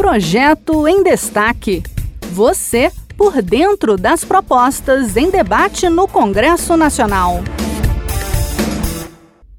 Projeto em Destaque. Você por dentro das propostas em debate no Congresso Nacional.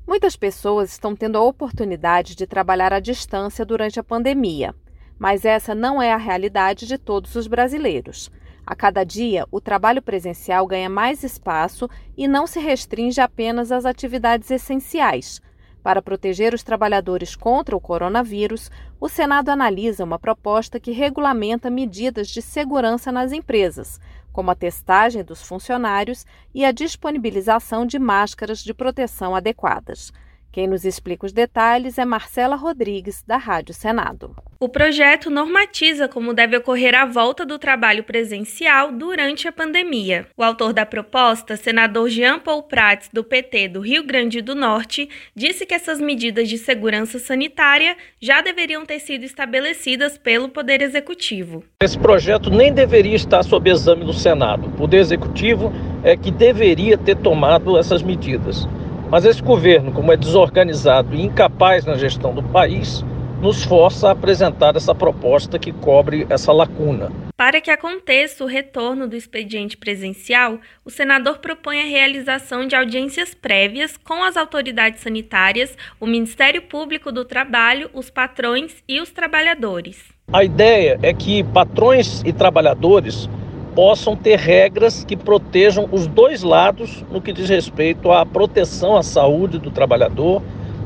Muitas pessoas estão tendo a oportunidade de trabalhar à distância durante a pandemia, mas essa não é a realidade de todos os brasileiros. A cada dia, o trabalho presencial ganha mais espaço e não se restringe apenas às atividades essenciais. Para proteger os trabalhadores contra o coronavírus, o Senado analisa uma proposta que regulamenta medidas de segurança nas empresas, como a testagem dos funcionários e a disponibilização de máscaras de proteção adequadas. Quem nos explica os detalhes é Marcela Rodrigues, da Rádio Senado. O projeto normatiza como deve ocorrer a volta do trabalho presencial durante a pandemia. O autor da proposta, senador Jean Paul Prats, do PT do Rio Grande do Norte, disse que essas medidas de segurança sanitária já deveriam ter sido estabelecidas pelo Poder Executivo. Esse projeto nem deveria estar sob exame do Senado. O Poder Executivo é que deveria ter tomado essas medidas. Mas esse governo, como é desorganizado e incapaz na gestão do país, nos força a apresentar essa proposta que cobre essa lacuna. Para que aconteça o retorno do expediente presencial, o senador propõe a realização de audiências prévias com as autoridades sanitárias, o Ministério Público do Trabalho, os patrões e os trabalhadores. A ideia é que patrões e trabalhadores possam ter regras que protejam os dois lados no que diz respeito à proteção à saúde do trabalhador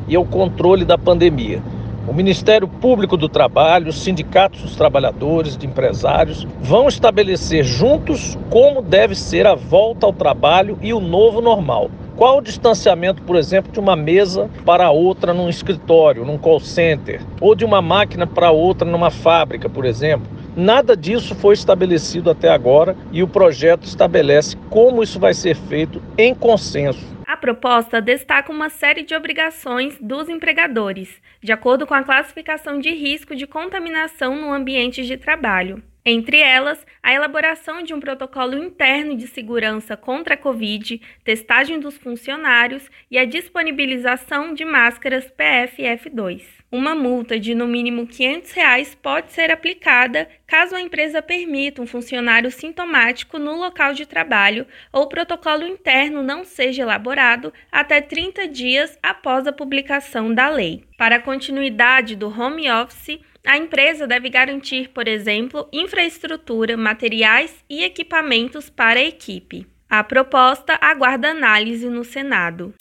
e ao controle da pandemia. O Ministério Público do Trabalho, os sindicatos dos trabalhadores, de empresários, vão estabelecer juntos como deve ser a volta ao trabalho e o novo normal. Qual o distanciamento, por exemplo, de uma mesa para outra num escritório, num call center, ou de uma máquina para outra numa fábrica, por exemplo? Nada disso foi estabelecido até agora e o projeto estabelece como isso vai ser feito em consenso. A proposta destaca uma série de obrigações dos empregadores, de acordo com a classificação de risco de contaminação no ambiente de trabalho. Entre elas, a elaboração de um protocolo interno de segurança contra a Covid, testagem dos funcionários e a disponibilização de máscaras PFF2. Uma multa de no mínimo 500 reais pode ser aplicada caso a empresa permita um funcionário sintomático no local de trabalho ou o protocolo interno não seja elaborado até 30 dias após a publicação da lei. Para a continuidade do home office, a empresa deve garantir, por exemplo, infraestrutura, materiais e equipamentos para a equipe. A proposta aguarda análise no Senado.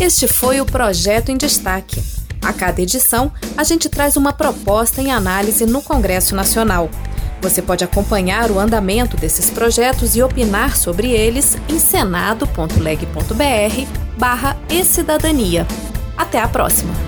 Este foi o projeto em destaque. A cada edição, a gente traz uma proposta em análise no Congresso Nacional. Você pode acompanhar o andamento desses projetos e opinar sobre eles em senado.leg.br barra e cidadania. Até a próxima!